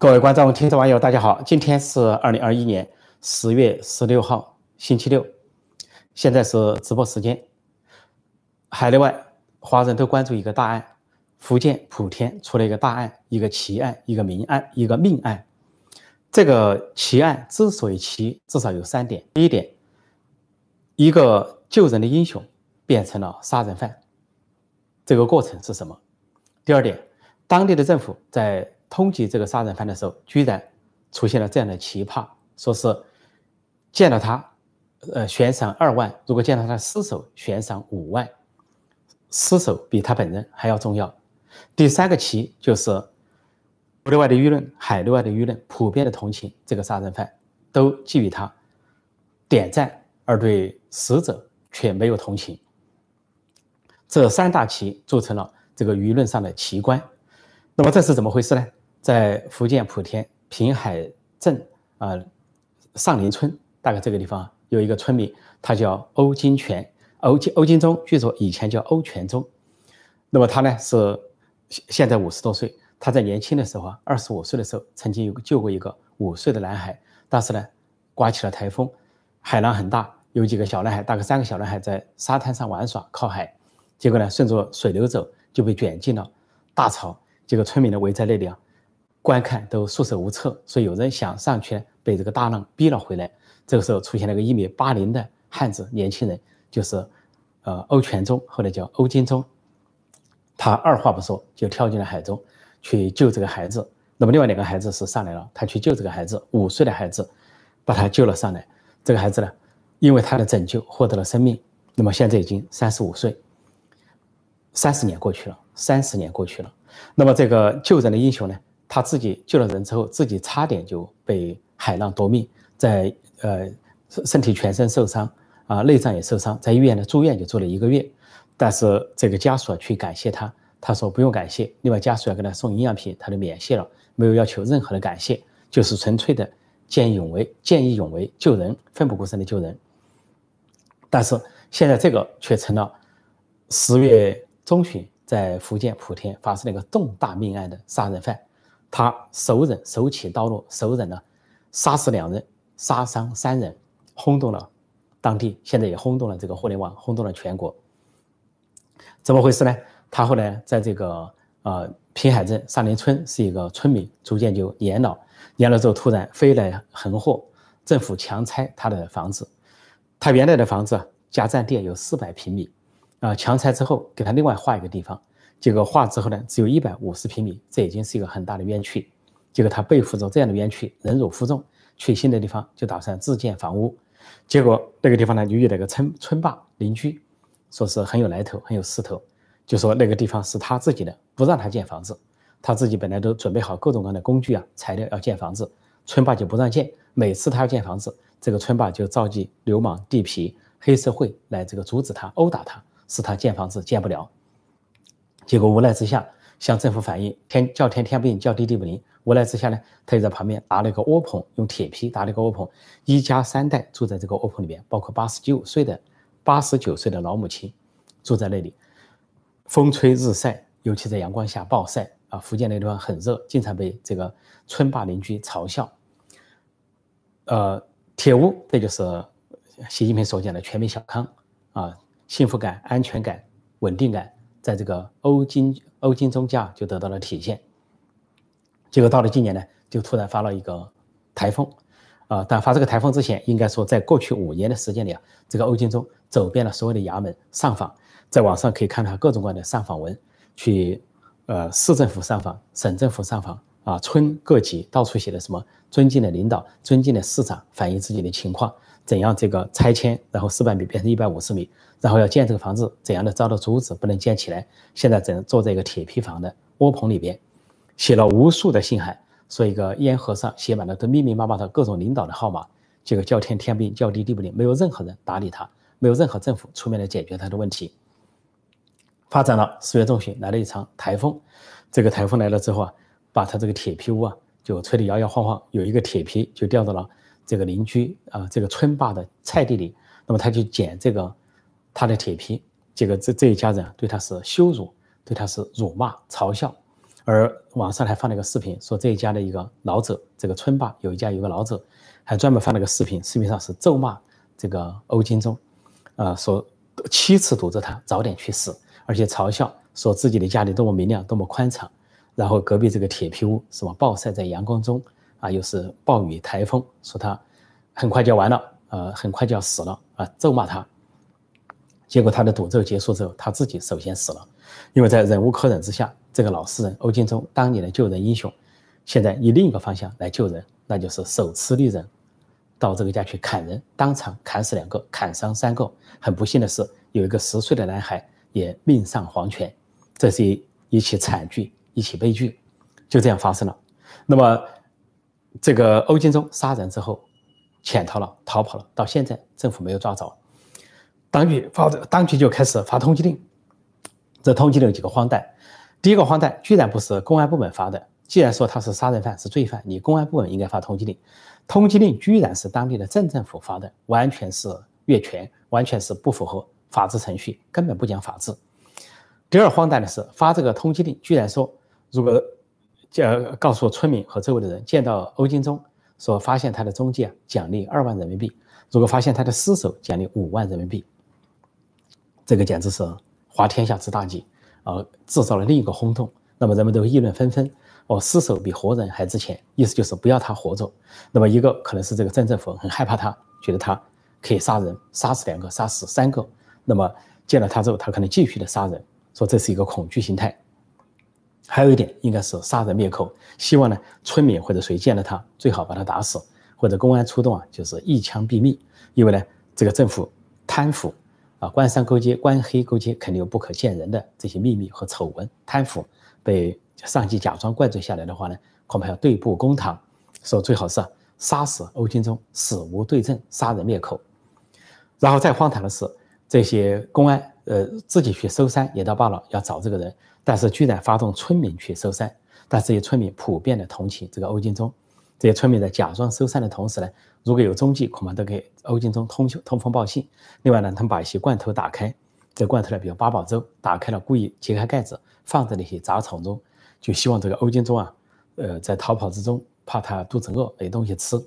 各位观众、听众、网友，大家好！今天是二零二一年十月十六号，星期六，现在是直播时间。海内外华人都关注一个大案，福建莆田出了一个大案，一个奇案，一个命案，一个命案。这个奇案之所以奇，至少有三点：第一点，一个救人的英雄变成了杀人犯，这个过程是什么？第二点，当地的政府在通缉这个杀人犯的时候，居然出现了这样的奇葩，说是见到他，呃，悬赏二万；如果见到他的尸首，悬赏五万。尸首比他本人还要重要。第三个奇就是国内外的舆论、海内外的舆论普遍的同情这个杀人犯，都给予他点赞，而对死者却没有同情。这三大奇组成了这个舆论上的奇观。那么这是怎么回事呢？在福建莆田平海镇啊上林村，大概这个地方有一个村民，他叫欧金泉，欧金欧金忠，据说以前叫欧全忠。那么他呢是现在五十多岁，他在年轻的时候啊，二十五岁的时候曾经有救过一个五岁的男孩，但是呢刮起了台风，海浪很大，有几个小男孩，大概三个小男孩在沙滩上玩耍靠海，结果呢顺着水流走就被卷进了大潮，结果村民呢围在那里啊。观看都束手无策，所以有人想上去，被这个大浪逼了回来。这个时候出现了个一米八零的汉子年轻人，就是呃欧全忠，后来叫欧金忠。他二话不说就跳进了海中去救这个孩子。那么另外两个孩子是上来了，他去救这个孩子，五岁的孩子把他救了上来。这个孩子呢，因为他的拯救获得了生命。那么现在已经三十五岁，三十年过去了，三十年过去了。那么这个救人的英雄呢？他自己救了人之后，自己差点就被海浪夺命，在呃身体全身受伤啊，内脏也受伤，在医院呢住院就住了一个月，但是这个家属去感谢他，他说不用感谢。另外家属要给他送营养品，他就免谢了，没有要求任何的感谢，就是纯粹的见义勇为，见义勇为救人，奋不顾身的救人。但是现在这个却成了十月中旬在福建莆田发生了一个重大命案的杀人犯。他手忍手起刀落，手忍呢，杀死两人，杀伤三人，轰动了当地，现在也轰动了这个互联网，轰动了全国。怎么回事呢？他后来在这个呃平海镇上林村是一个村民，逐渐就年老，年老之后突然飞来横祸，政府强拆他的房子。他原来的房子加占地有四百平米，啊，强拆之后给他另外划一个地方。结果划之后呢，只有一百五十平米，这已经是一个很大的冤屈。结果他背负着这样的冤屈，忍辱负重，去新的地方就打算自建房屋。结果那个地方呢，就遇到个村村霸邻居，说是很有来头，很有势头，就说那个地方是他自己的，不让他建房子。他自己本来都准备好各种各样的工具啊材料要建房子，村霸就不让建。每次他要建房子，这个村霸就召集流氓、地痞、黑社会来这个阻止他、殴打他，使他建房子建不了。结果无奈之下向政府反映，天叫天天不应，叫地地不灵。无奈之下呢，他就在旁边搭了一个窝棚，用铁皮搭了一个窝棚，一家三代住在这个窝棚里面，包括八十九岁的八十九岁的老母亲住在那里。风吹日晒，尤其在阳光下暴晒啊！福建那地方很热，经常被这个村霸邻居嘲笑。呃，铁屋，这就是习近平所讲的全民小康啊，幸福感、安全感、稳定感。在这个欧金欧金中价就得到了体现，结果到了今年呢，就突然发了一个台风，啊，但发这个台风之前，应该说在过去五年的时间里啊，这个欧金中走遍了所有的衙门上访，在网上可以看到各种各样的上访文，去呃市政府上访、省政府上访啊，村各级到处写的什么尊敬的领导、尊敬的市长，反映自己的情况。怎样这个拆迁，然后四百米变成一百五十米，然后要建这个房子，怎样的遭到阻止，不能建起来。现在只能坐在一个铁皮房的窝棚里边，写了无数的信函，说一个烟盒上写满了都密密麻麻的各种领导的号码，结果叫天天不应，叫地地不灵，没有任何人打理他，没有任何政府出面来解决他的问题。发展了十月中旬来了一场台风，这个台风来了之后啊，把他这个铁皮屋啊就吹得摇摇晃晃，有一个铁皮就掉到了。这个邻居啊，这个村霸的菜地里，那么他就捡这个他的铁皮，这个这这一家人对他是羞辱，对他是辱骂嘲笑，而网上还放了一个视频，说这一家的一个老者，这个村霸有一家有个老者，还专门放了个视频，视频上是咒骂这个欧金忠，啊，说七次堵着他早点去死，而且嘲笑说自己的家里多么明亮，多么宽敞，然后隔壁这个铁皮屋什么暴晒在阳光中，啊，又是暴雨台风，说他很快就完了，呃，很快就要死了，啊，咒骂他。结果他的赌咒结束之后，他自己首先死了，因为在忍无可忍之下，这个老实人欧金忠当年的救人英雄，现在以另一个方向来救人，那就是手持利刃到这个家去砍人，当场砍死两个，砍伤三个。很不幸的是，有一个十岁的男孩也命丧黄泉，这是一一起惨剧，一起悲剧，就这样发生了。那么，这个欧金忠杀人之后潜逃了，逃跑了，到现在政府没有抓着。当局发的，当局就开始发通缉令。这通缉令有几个荒诞。第一个荒诞，居然不是公安部门发的。既然说他是杀人犯，是罪犯，你公安部门应该发通缉令。通缉令居然是当地的镇政府发的，完全是越权，完全是不符合法治程序，根本不讲法治。第二荒诞的是，发这个通缉令，居然说如果叫告诉村民和周围的人，见到欧金忠，说发现他的踪迹啊，奖励二万人民币；如果发现他的尸首，奖励五万人民币。这个简直是滑天下之大稽，啊，制造了另一个轰动。那么人们都议论纷纷，哦，尸首比活人还值钱，意思就是不要他活着。那么一个可能是这个镇政府很害怕他，觉得他可以杀人，杀死两个，杀死三个。那么见了他之后，他可能继续的杀人，说这是一个恐惧心态。还有一点应该是杀人灭口，希望呢村民或者谁见了他，最好把他打死，或者公安出动啊，就是一枪毙命。因为呢这个政府贪腐。啊，官商勾结、官黑勾结，肯定有不可见人的这些秘密和丑闻、贪腐，被上级假装灌醉下来的话呢，恐怕要对簿公堂。说最好是杀死欧金忠，死无对证，杀人灭口。然后再荒唐的是，这些公安呃自己去搜山也倒罢了，要找这个人，但是居然发动村民去搜山，但这些村民普遍的同情这个欧金忠。这些村民在假装搜山的同时呢，如果有踪迹，恐怕都给欧金忠通通风报信。另外呢，他们把一些罐头打开，这罐头呢，比如八宝粥，打开了，故意揭开盖子，放在那些杂草中，就希望这个欧金忠啊，呃，在逃跑之中，怕他肚子饿没东西吃。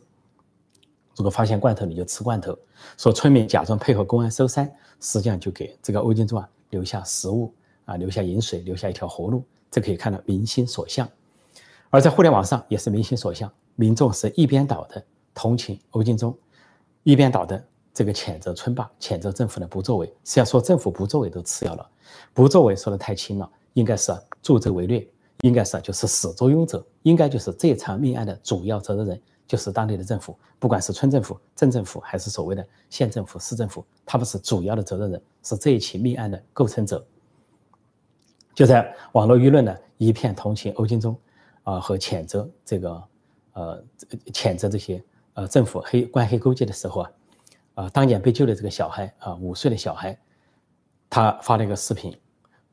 如果发现罐头，你就吃罐头。说村民假装配合公安搜山，实际上就给这个欧金忠啊留下食物啊，留下饮水，留下一条活路。这可以看到民心所向。而在互联网上也是民心所向。民众是一边倒的同情欧金忠，一边倒的这个谴责村霸，谴责政府的不作为。实际上说政府不作为都次要了，不作为说的太轻了，应该是助纣为虐，应该是就是始作俑者，应该就是这场命案的主要责任人，就是当地的政府，不管是村政府、镇政府还是所谓的县政府、市政府，他们是主要的责任人，是这一起命案的构成者。就在网络舆论呢一片同情欧金忠啊和谴责这个。呃，谴责这些呃政府黑官黑勾结的时候啊，啊，当年被救的这个小孩啊，五岁的小孩，他发了一个视频，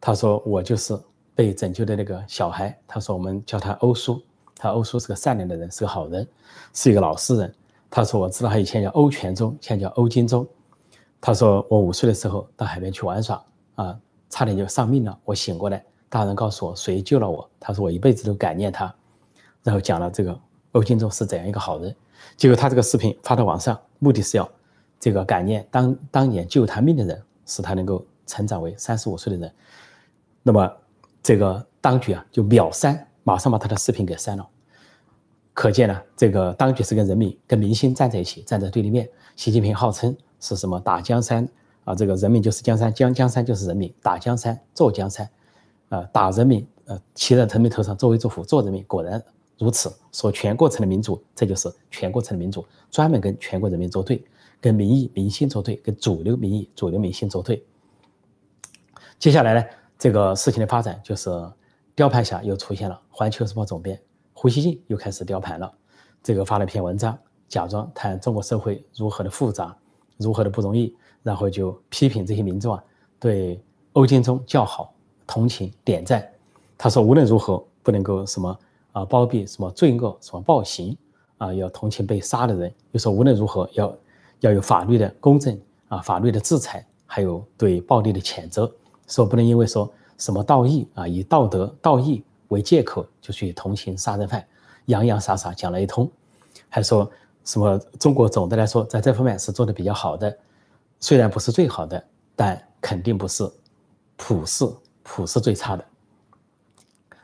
他说我就是被拯救的那个小孩，他说我们叫他欧叔，他欧叔是个善良的人，是个好人，是一个老实人。他说我知道他以前叫欧全忠，现在叫欧金忠。他说我五岁的时候到海边去玩耍啊，差点就丧命了，我醒过来，大人告诉我谁救了我，他说我一辈子都感念他，然后讲了这个。欧金忠是怎样一个好人？结果他这个视频发到网上，目的是要这个感念当当年救他命的人，使他能够成长为三十五岁的人。那么这个当局啊就秒删，马上把他的视频给删了。可见呢，这个当局是跟人民、跟民心站在一起，站在对立面。习近平号称是什么打江山啊？这个人民就是江山，江江山就是人民，打江山坐江山啊，打人民呃骑在人民头上作威作福做人民，果然。如此说，全过程的民主，这就是全过程的民主，专门跟全国人民作对，跟民意民心作对，跟主流民意主流民心作对。接下来呢，这个事情的发展就是雕盘侠又出现了，《环球时报》总编胡锡进又开始雕盘了，这个发了一篇文章，假装谈中国社会如何的复杂，如何的不容易，然后就批评这些民众啊，对欧金忠叫好，同情点赞。他说无论如何不能够什么。啊，包庇什么罪恶，什么暴行啊？要同情被杀的人，又说无论如何要要有法律的公正啊，法律的制裁，还有对暴力的谴责。说不能因为说什么道义啊，以道德道义为借口就去同情杀人犯，洋洋洒洒讲了一通，还说什么中国总的来说在这方面是做的比较好的，虽然不是最好的，但肯定不是普世普世最差的。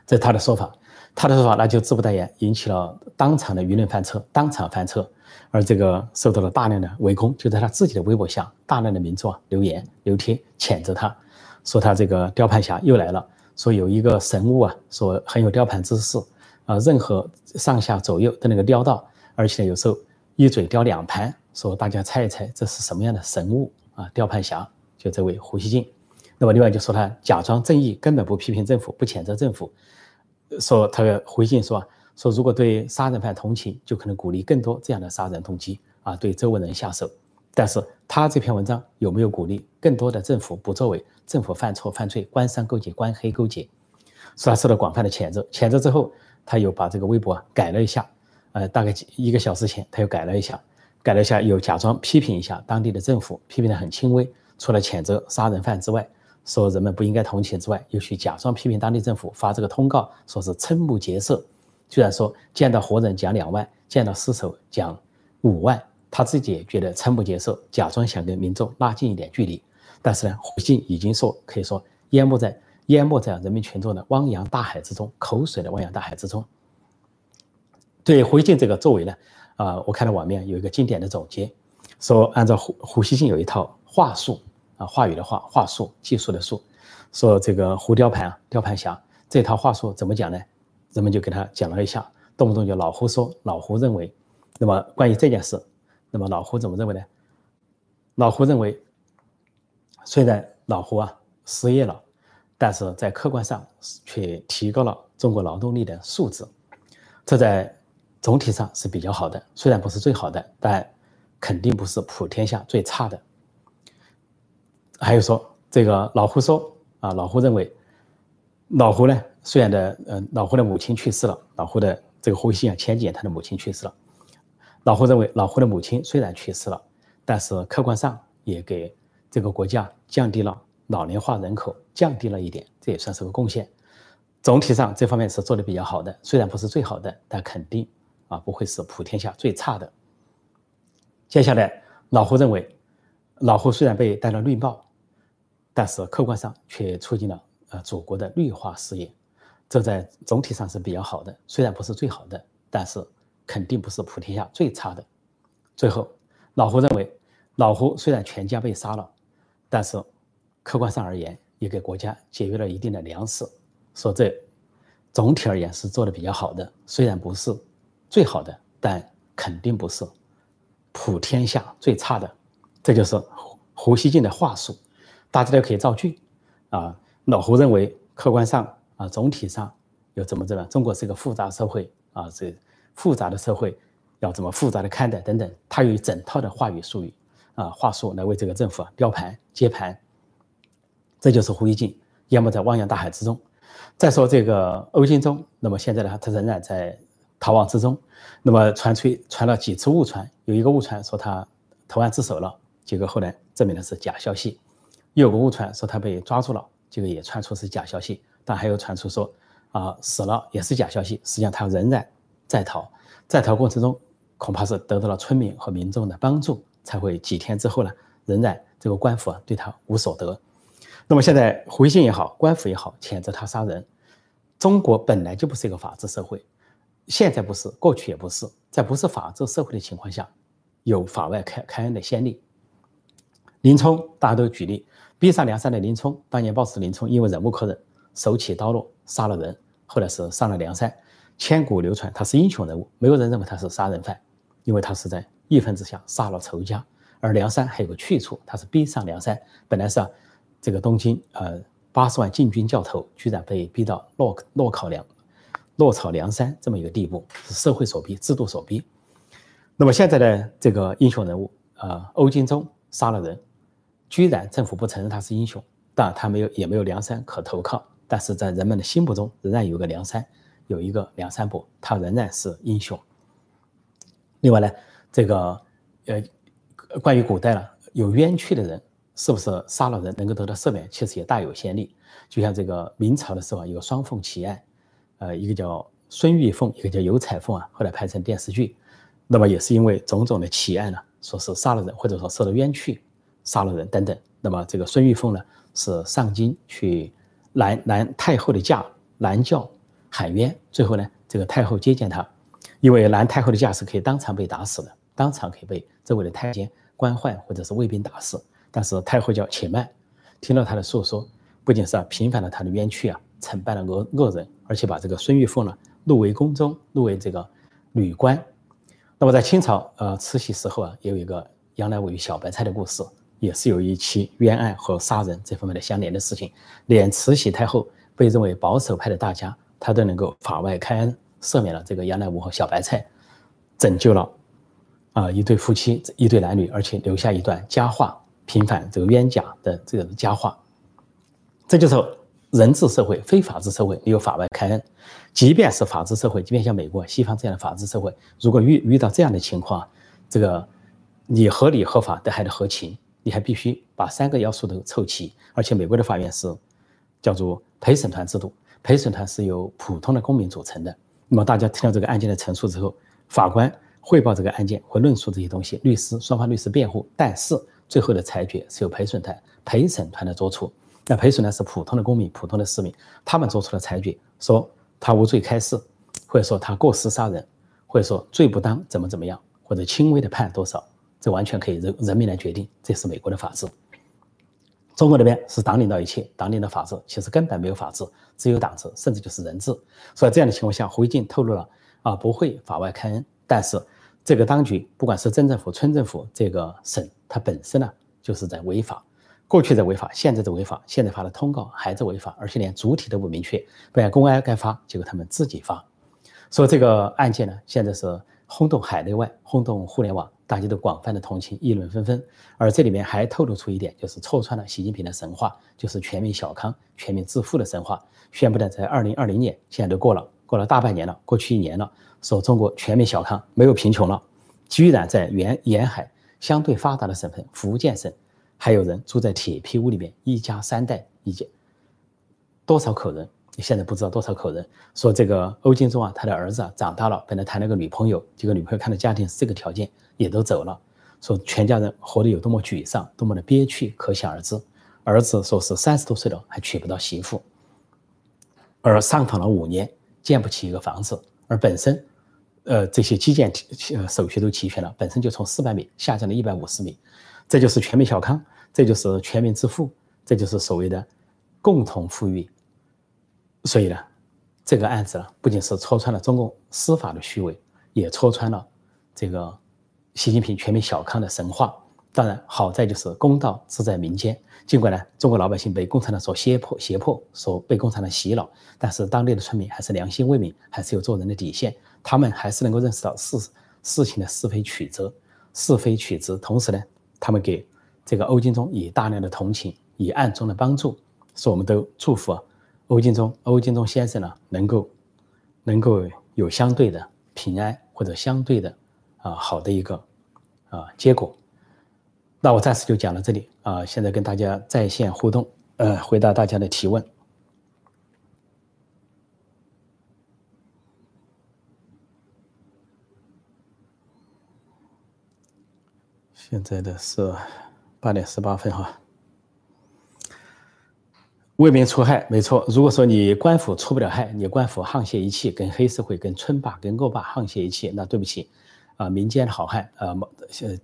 这是他的说法，他的说法那就自不待言，引起了当场的舆论翻车，当场翻车，而这个受到了大量的围攻，就在他自己的微博下，大量的民众啊留言留贴谴责他，说他这个雕盘侠又来了，说有一个神物啊，说很有雕盘之势啊，任何上下左右都能够雕到，而且有时候一嘴雕两盘，说大家猜一猜这是什么样的神物啊？雕盘侠就这位胡锡进，那么另外就说他假装正义，根本不批评政府，不谴责政府。说他回信说说如果对杀人犯同情，就可能鼓励更多这样的杀人动机啊，对周围人下手。但是他这篇文章有没有鼓励更多的政府不作为？政府犯错犯罪，官商勾结，官黑勾结，说他受到广泛的谴责。谴责之后，他又把这个微博改了一下，呃，大概一个小时前他又改了一下，改了一下又假装批评一下当地的政府，批评的很轻微，除了谴责杀人犯之外。说人们不应该同情之外，又去假装批评当地政府，发这个通告，说是瞠目结舌。居然说见到活人讲两万，见到尸首讲五万，他自己也觉得撑不接受，假装想跟民众拉近一点距离。但是呢，胡信已经说，可以说淹没在淹没在人民群众的汪洋大海之中，口水的汪洋大海之中。对胡锡进这个作为呢，啊，我看到网面有一个经典的总结，说按照胡胡锡进有一套话术。啊，话语的话，话术，技术的术，说这个胡雕盘啊，雕盘侠这套话术怎么讲呢？人们就给他讲了一下，动不动就老胡说，老胡认为。那么关于这件事，那么老胡怎么认为呢？老胡认为，虽然老胡啊失业了，但是在客观上却提高了中国劳动力的素质，这在总体上是比较好的。虽然不是最好的，但肯定不是普天下最差的。还有说这个老胡说啊，老胡认为，老胡呢虽然的呃老胡的母亲去世了，老胡的这个胡锡啊前几年他的母亲去世了，老胡认为老胡的母亲虽然去世了，但是客观上也给这个国家降低了老龄化人口降低了一点，这也算是个贡献。总体上这方面是做的比较好的，虽然不是最好的，但肯定啊不会是普天下最差的。接下来老胡认为，老胡虽然被戴了绿帽。但是客观上却促进了呃祖国的绿化事业，这在总体上是比较好的，虽然不是最好的，但是肯定不是普天下最差的。最后，老胡认为，老胡虽然全家被杀了，但是客观上而言也给国家节约了一定的粮食，说这总体而言是做的比较好的，虽然不是最好的，但肯定不是普天下最差的。这就是胡胡锡进的话术。大家都可以造句，啊，老胡认为客观上啊，总体上又怎么怎么，中国是一个复杂社会啊，这复杂的社会要怎么复杂的看待等等，他有一整套的话语术语啊话术来为这个政府啊标盘接盘，这就是胡锡进淹没在汪洋大海之中。再说这个欧金忠，那么现在呢，他仍然在逃亡之中，那么传出传了几次误传，有一个误传说他投案自首了，结果后来证明的是假消息。又有个误传说他被抓住了，这个也传出是假消息，但还有传出说啊死了也是假消息。实际上他仍然在逃，在逃过程中恐怕是得到了村民和民众的帮助，才会几天之后呢，仍然这个官府啊对他无所得。那么现在回信也好，官府也好，谴责他杀人。中国本来就不是一个法治社会，现在不是，过去也不是，在不是法治社会的情况下，有法外开开恩的先例。林冲大家都举例。逼上梁山的林冲，当年暴死林冲，因为忍无可忍，手起刀落杀了人，后来是上了梁山，千古流传他是英雄人物，没有人认为他是杀人犯，因为他是在义愤之下杀了仇家。而梁山还有个去处，他是逼上梁山，本来是啊，这个东京呃八十万禁军教头，居然被逼到落落考梁落草梁山这么一个地步，是社会所逼，制度所逼。那么现在的这个英雄人物啊，欧金忠杀了人。居然政府不承认他是英雄，但他没有也没有梁山可投靠，但是在人们的心目中仍然有个梁山，有一个梁山伯，他仍然是英雄。另外呢，这个呃，关于古代了有冤屈的人，是不是杀了人能够得到赦免，其实也大有先例。就像这个明朝的时候有个双凤奇案，呃，一个叫孙玉凤，一个叫尤彩凤啊，后来拍成电视剧。那么也是因为种种的奇案呢，说是杀了人，或者说受了冤屈，杀了人等等。那么这个孙玉凤呢，是上京去拦拦太后的驾，拦轿喊冤。最后呢，这个太后接见他，因为拦太后的架是可以当场被打死的，当场可以被周围的太监、官宦或者是卫兵打死。但是太后叫且慢，听了他的诉说，不仅是啊平反了他的冤屈啊，惩办了恶恶人，而且把这个孙玉凤呢录为宫中，录为这个女官。那么在清朝，呃，慈禧时候啊，也有一个杨乃武与小白菜的故事，也是有一起冤案和杀人这方面的相连的事情。连慈禧太后被认为保守派的大家，他都能够法外开恩，赦免了这个杨乃武和小白菜，拯救了啊一对夫妻、一对男女，而且留下一段佳话，平反这个冤假的这个佳话。这就是人治社会，非法治社会，有法外开恩。即便是法治社会，即便像美国、西方这样的法治社会，如果遇遇到这样的情况，这个你合理合法的还得合情，你还必须把三个要素都凑齐。而且美国的法院是叫做陪审团制度，陪审团是由普通的公民组成的。那么大家听到这个案件的陈述之后，法官汇报这个案件会论述这些东西，律师双方律师辩护，但是最后的裁决是由陪审团陪审团来做出。那陪审团是普通的公民、普通的市民，他们做出了裁决，说。他无罪开释，或者说他过失杀人，或者说罪不当怎么怎么样，或者轻微的判多少，这完全可以人人民来决定。这是美国的法治。中国那边是党领导一切，党领导法治，其实根本没有法治，只有党治，甚至就是人治。所以这样的情况下，胡锡进透露了啊，不会法外开恩。但是这个当局，不管是镇政府、村政府，这个省，它本身呢就是在违法。过去在违法，现在在违法，现在发的通告还在违法，而且连主体都不明确。本来公安该发，结果他们自己发。所以这个案件呢，现在是轰动海内外，轰动互联网，大家都广泛的同情，议论纷纷。而这里面还透露出一点，就是戳穿了习近平的神话，就是全民小康、全民致富的神话。宣布的在二零二零年，现在都过了，过了大半年了，过去一年了，说中国全民小康，没有贫穷了，居然在沿沿海相对发达的省份，福建省。还有人住在铁皮屋里面，一家三代，一家多少口人？你现在不知道多少口人。说这个欧金忠啊，他的儿子啊长大了，本来谈了个女朋友，结果女朋友看到家庭是这个条件，也都走了。说全家人活得有多么沮丧，多么的憋屈，可想而知。儿子说是三十多岁了还娶不到媳妇，而上访了五年，建不起一个房子，而本身，呃，这些基建呃手续都齐全了，本身就从四百米下降了一百五十米。这就是全民小康，这就是全民致富，这就是所谓的共同富裕。所以呢，这个案子呢，不仅是戳穿了中共司法的虚伪，也戳穿了这个习近平全民小康的神话。当然，好在就是公道自在民间。尽管呢，中国老百姓被共产党所胁迫、胁迫，所被共产党洗脑，但是当地的村民还是良心未泯，还是有做人的底线。他们还是能够认识到事事情的是非曲折，是非曲直。同时呢。他们给这个欧金忠以大量的同情，以暗中的帮助，说我们都祝福欧金忠，欧金忠先生呢能够能够有相对的平安或者相对的啊好的一个啊结果。那我暂时就讲到这里啊，现在跟大家在线互动，呃，回答大家的提问。现在的是八点十八分哈，为民除害，没错。如果说你官府除不了害，你官府沆瀣一气，跟黑社会、跟村霸、跟恶霸沆瀣一气，那对不起，啊，民间的好汉啊，呃，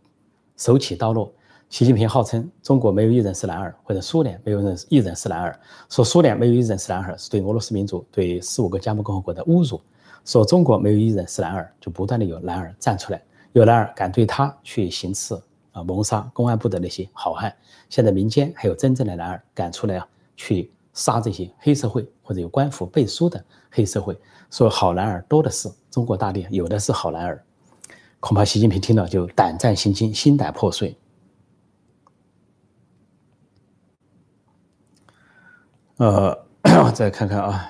手起刀落。习近平号称中国没有一人是男儿，或者苏联没有人一人是男儿，说苏联没有一人是男儿，是对俄罗斯民族、对十五个加盟共和国的侮辱。说中国没有一人是男儿，就不断的有男儿站出来，有男儿敢对他去行刺。啊，谋杀公安部的那些好汉，现在民间还有真正的男儿敢出来啊，去杀这些黑社会或者有官府背书的黑社会，说好男儿多的是，中国大地有的是好男儿，恐怕习近平听了就胆战心惊，心胆破碎。呃，再看看啊。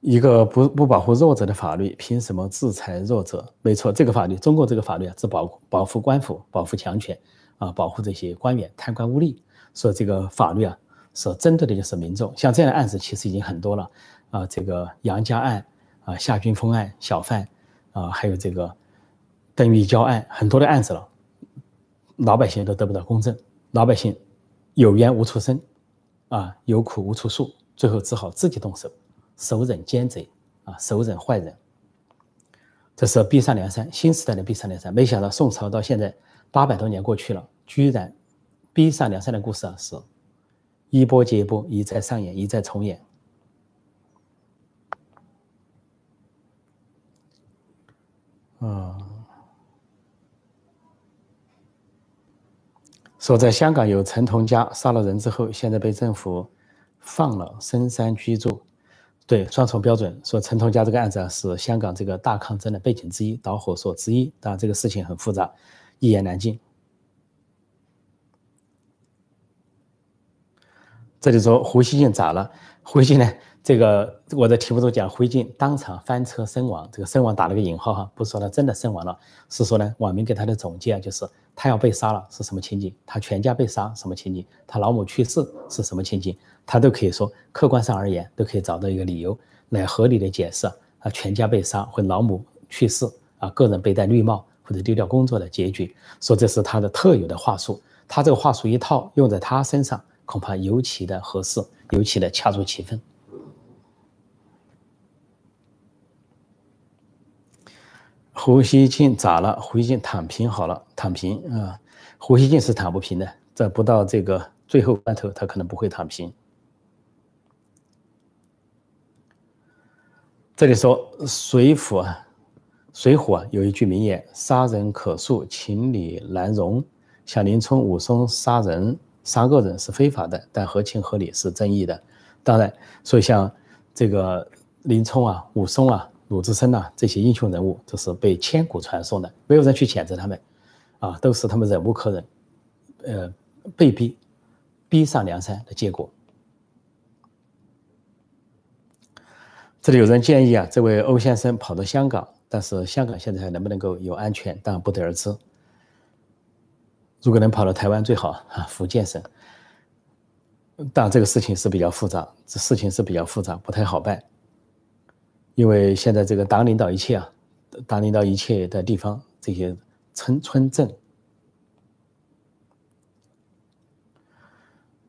一个不不保护弱者的法律，凭什么制裁弱者？没错，这个法律，中国这个法律啊，只保保护官府，保护强权，啊，保护这些官员贪官污吏。所以这个法律啊，所针对的就是民众。像这样的案子其实已经很多了啊，这个杨家案啊、夏军峰案、小贩啊，还有这个邓玉娇案，很多的案子了，老百姓都得不到公正，老百姓有冤无处伸啊，有苦无处诉，最后只好自己动手，手忍奸贼啊，手忍坏人。这是逼上梁山，新时代的逼上梁山。没想到宋朝到现在八百多年过去了，居然逼上梁山的故事啊是一波接一波，一再上演，一再重演。啊，说在香港有陈同佳杀了人之后，现在被政府放了，深山居住。对双重标准，说陈同佳这个案子啊，是香港这个大抗争的背景之一、导火索之一。当然，这个事情很复杂，一言难尽。这里说胡锡进咋了？胡锡进呢？这个我在题目中讲，胡锡进当场翻车身亡。这个身亡打了个引号哈，不是说他真的身亡了，是说呢，网民给他的总结啊，就是他要被杀了是什么情景？他全家被杀什么情景？他老母去世是什么情景？他都可以说，客观上而言，都可以找到一个理由来合理的解释啊，全家被杀或老母去世啊，个人被戴绿帽或者丢掉工作的结局，说这是他的特有的话术。他这个话术一套用在他身上，恐怕尤其的合适，尤其的恰如其分。胡锡进咋了？胡锡进躺平好了，躺平啊！胡锡进是躺不平的，这不到这个最后关头，他可能不会躺平。这里说《水浒》啊，《水浒》啊有一句名言：“杀人可恕，情理难容。”像林冲、武松杀人、杀个人是非法的，但合情合理是正义的。当然，所以像这个林冲啊、武松啊、鲁智深呐这些英雄人物，这是被千古传颂的，没有人去谴责他们，啊，都是他们忍无可忍，呃，被逼逼上梁山的结果。这里有人建议啊，这位欧先生跑到香港，但是香港现在还能不能够有安全，当然不得而知。如果能跑到台湾最好啊，福建省。但这个事情是比较复杂，这事情是比较复杂，不太好办。因为现在这个党领导一切啊，党领导一切的地方，这些村村镇。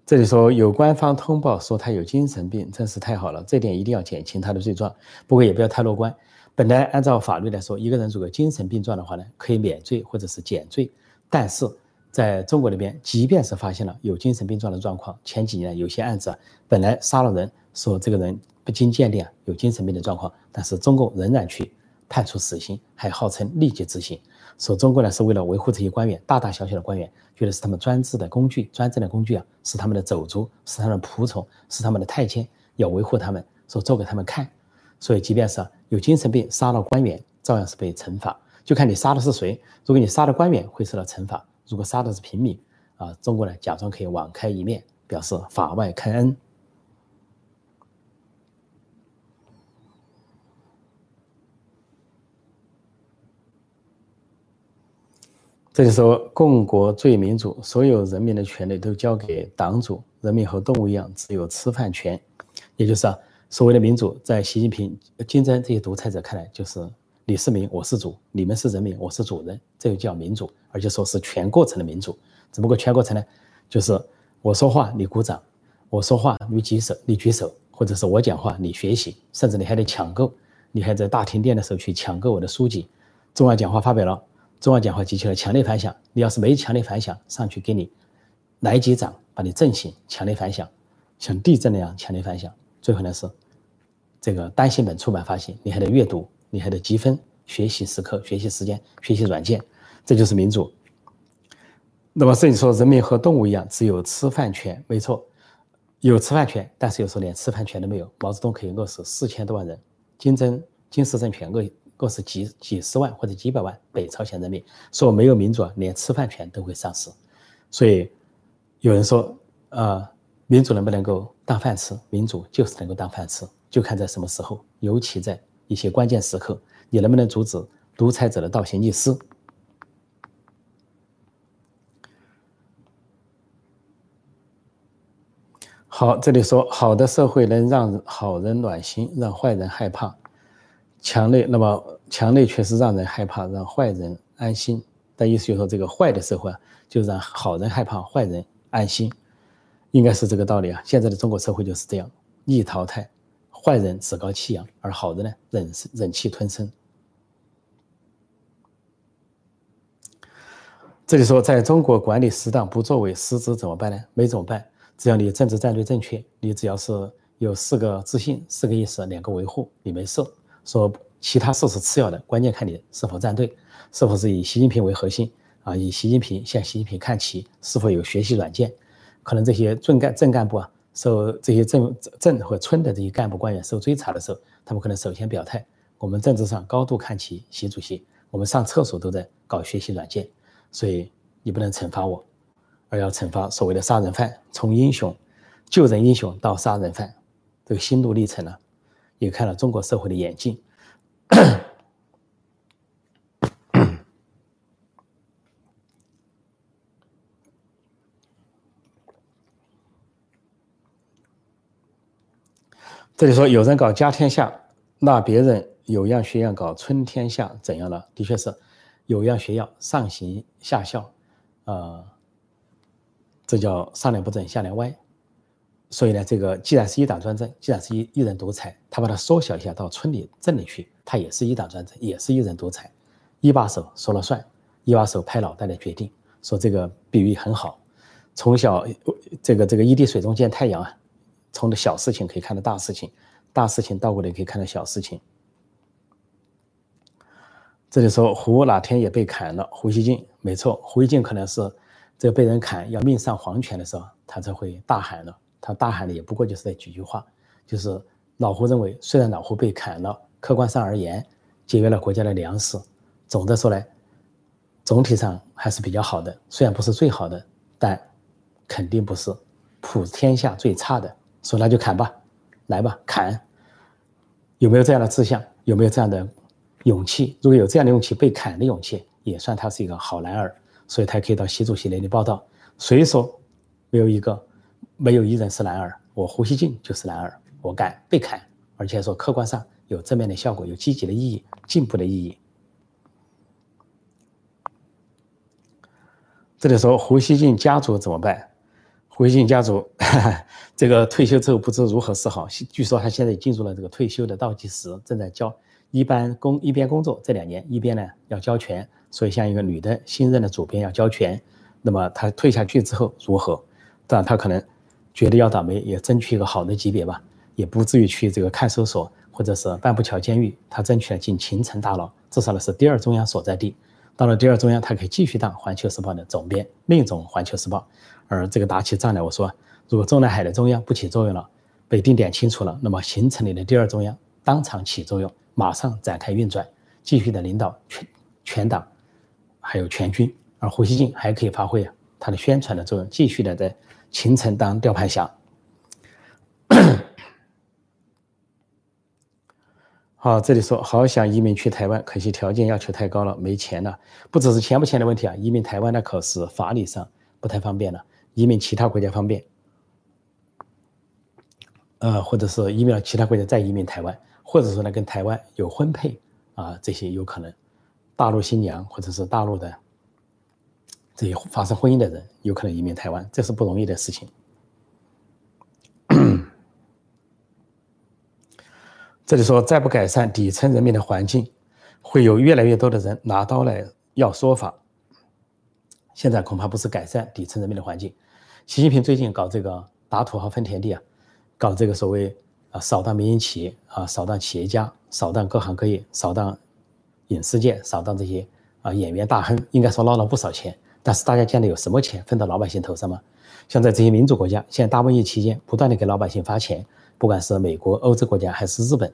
这里说有官方通报说他有精神病，真是太好了，这点一定要减轻他的罪状。不过也不要太乐观。本来按照法律来说，一个人如果精神病状的话呢，可以免罪或者是减罪。但是在中国那边，即便是发现了有精神病状的状况，前几年有些案子本来杀了人，说这个人不经鉴定有精神病的状况，但是中共仍然去判处死刑，还号称立即执行。说中国呢是为了维护这些官员，大大小小的官员，觉得是他们专制的工具，专政的工具啊，是他们的走卒，是他们的仆从，是他们的太监，要维护他们，说做给他们看。所以即便是有精神病杀了官员，照样是被惩罚，就看你杀的是谁。如果你杀的官员，会受到惩罚；如果杀的是平民，啊，中国呢假装可以网开一面，表示法外开恩。这就说共国最民主，所有人民的权利都交给党主，人民和动物一样，只有吃饭权。也就是啊，所谓的民主，在习近平、金正恩这些独裁者看来，就是你是民，我是主，你们是人民，我是主人，这就叫民主，而且说是全过程的民主。只不过全过程呢，就是我说话你鼓掌，我说话你举手，你举手，或者是我讲话你学习，甚至你还得抢购，你还在大停电的时候去抢购我的书籍。重要讲话发表了。重要讲话激起了强烈反响，你要是没强烈反响，上去给你来几掌，把你震醒。强烈反响，像地震那样强烈反响。最后呢是这个单行本出版发行，你还得阅读，你还得积分学习时刻、学习时间、学习软件，这就是民主。那么，所以说人民和动物一样，只有吃饭权，没错，有吃饭权，但是有时候连吃饭权都没有。毛泽东可以饿死四千多万人，金正金氏政权饿。饿死几几十万或者几百万北朝鲜人民说没有民主啊，连吃饭权都会丧失。所以有人说，呃，民主能不能够当饭吃？民主就是能够当饭吃，就看在什么时候，尤其在一些关键时刻，你能不能阻止独裁者的倒行逆施？好，这里说好的社会能让好人暖心，让坏人害怕。墙内，那么墙内确实让人害怕，让坏人安心。但意思就是说，这个坏的社会啊，就让好人害怕，坏人安心，应该是这个道理啊。现在的中国社会就是这样，易淘汰，坏人趾高气扬，而好的呢，忍忍气吞声。这里说，在中国管理适当不作为，失职怎么办呢？没怎么办。只要你政治战略正确，你只要是有四个自信、四个意识、两个维护，你没事。说其他事是次要的，关键看你是否站队，是否是以习近平为核心啊？以习近平向习近平看齐，是否有学习软件？可能这些正干正干部啊，受这些镇镇和村的这些干部官员受追查的时候，他们可能首先表态：我们政治上高度看齐习主席，我们上厕所都在搞学习软件，所以你不能惩罚我。而要惩罚所谓的杀人犯，从英雄、救人英雄到杀人犯，这个心路历程呢，也看了中国社会的演进。这里说有人搞家天下，那别人有样学样搞春天下，怎样了？的确是有样学样，上行下效，呃。这叫上梁不正下梁歪，所以呢，这个既然是一党专政，既然是一一人独裁，他把它缩小一下到村里镇里去，他也是一党专政，也是一人独裁，一把手说了算，一把手拍脑袋来决定。说这个比喻很好，从小这个这个一滴水中见太阳啊，从的小事情可以看到大事情，大事情倒过来可以看到小事情。这里说胡哪天也被砍了，胡锡进没错，胡锡进可能是。这个被人砍要命丧黄泉的时候，他才会大喊了。他大喊的也不过就是那几句话，就是老胡认为，虽然老胡被砍了，客观上而言，节约了国家的粮食，总的说来，总体上还是比较好的。虽然不是最好的，但肯定不是普天下最差的。说那就砍吧，来吧，砍。有没有这样的志向？有没有这样的勇气？如果有这样的勇气，被砍的勇气，也算他是一个好男儿。所以他可以到习主席那里报道。谁说没有一个没有一人是男儿？我胡锡进就是男儿，我敢被砍，而且说客观上有正面的效果，有积极的意义，进步的意义。这里说胡锡进家族怎么办？胡锡进家族这个退休之后不知如何是好。据说他现在进入了这个退休的倒计时，正在交一般工一边工作这两年，一边呢要交权。所以，像一个女的新任的主编要交权，那么她退下去之后如何？当然，她可能觉得要倒霉，也争取一个好的级别吧，也不至于去这个看守所或者是半步桥监狱。她争取了进秦城大牢，至少呢是第二中央所在地。到了第二中央，她可以继续当《环球时报》的总编，另一种《环球时报》。而这个打起仗来，我说，如果中南海的中央不起作用了，被定点清除了，那么形成里的第二中央当场起作用，马上展开运转，继续的领导全全党。还有全军，而胡锡进还可以发挥他的宣传的作用，继续的在秦城当吊牌侠。好，这里说好想移民去台湾，可惜条件要求太高了，没钱了。不只是钱不钱的问题啊，移民台湾那可是法理上不太方便了，移民其他国家方便。呃，或者是移民了其他国家再移民台湾，或者说呢跟台湾有婚配啊，这些有可能。大陆新娘或者是大陆的这些发生婚姻的人，有可能移民台湾，这是不容易的事情。这里说，再不改善底层人民的环境，会有越来越多的人拿刀来要说法。现在恐怕不是改善底层人民的环境。习近平最近搞这个打土豪分田地啊，搞这个所谓啊扫荡民营企业啊，扫荡企业家，扫荡各行各业，扫荡。影视界扫荡这些啊演员大亨，应该说捞了不少钱。但是大家见到有什么钱分到老百姓头上吗？像在这些民主国家，现在大瘟疫期间不断的给老百姓发钱，不管是美国、欧洲国家还是日本，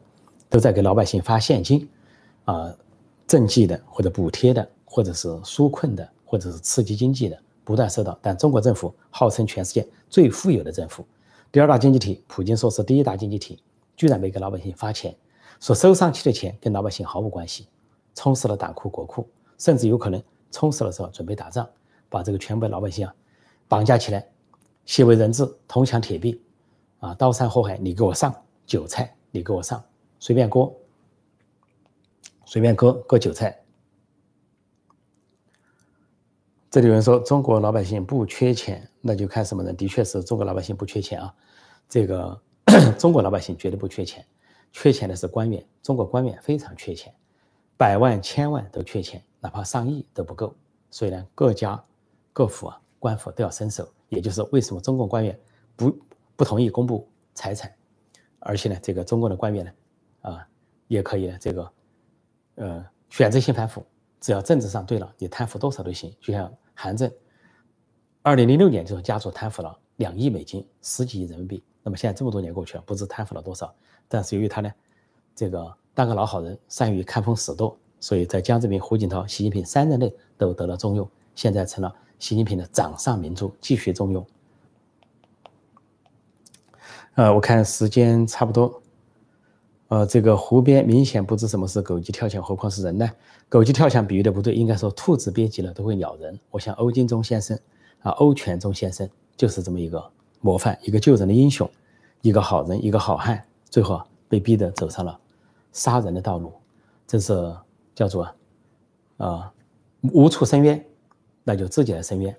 都在给老百姓发现金，啊，赈济的或者补贴的，或者是纾困的，或者是刺激经济的，不断收到。但中国政府号称全世界最富有的政府，第二大经济体，普京说是第一大经济体，居然没给老百姓发钱，说收上去的钱跟老百姓毫无关系。充实了党库国库，甚至有可能充实的时候准备打仗，把这个全部老百姓啊绑架起来，写为人质，铜墙铁壁，啊，刀山火海你给我上，韭菜你给我上，随便割，随便割割韭菜。这里有人说中国老百姓不缺钱，那就看什么人。的确是中国老百姓不缺钱啊，这个 中国老百姓绝对不缺钱，缺钱的是官员。中国官员非常缺钱，百万千万都缺钱，哪怕上亿都不够。所以呢，各家各府啊，官府都要伸手。也就是为什么中共官员不不同意公布财产，而且呢，这个中国的官员呢，啊，也可以呢，这个呃选择性反腐。只要政治上对了，你贪腐多少都行。就像韩正，二零零六年就家族贪腐了两亿美金，十几亿人民币。那么现在这么多年过去了，不知贪腐了多少。但是由于他呢，这个当个老好人，善于看风使舵，所以在江泽民、胡锦涛、习近平三任内都得了重用，现在成了习近平的掌上明珠，继续重用。呃，我看时间差不多。呃，这个湖边明显不知什么是狗急跳墙，何况是人呢？狗急跳墙比喻的不对，应该说兔子憋急了都会咬人。我想欧金忠先生啊，欧全忠先生就是这么一个模范，一个救人的英雄，一个好人，一个好汉，最后被逼得走上了杀人的道路，这是叫做啊无处伸冤，那就自己来伸冤。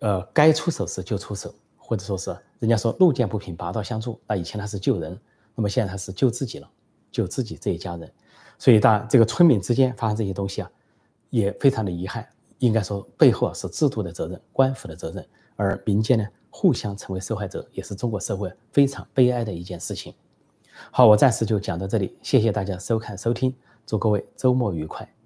呃，该出手时就出手，或者说是人家说路见不平拔刀相助，那以前他是救人。那么现在他是救自己了，救自己这一家人，所以当这个村民之间发生这些东西啊，也非常的遗憾。应该说背后啊是制度的责任、官府的责任，而民间呢互相成为受害者，也是中国社会非常悲哀的一件事情。好，我暂时就讲到这里，谢谢大家收看收听，祝各位周末愉快。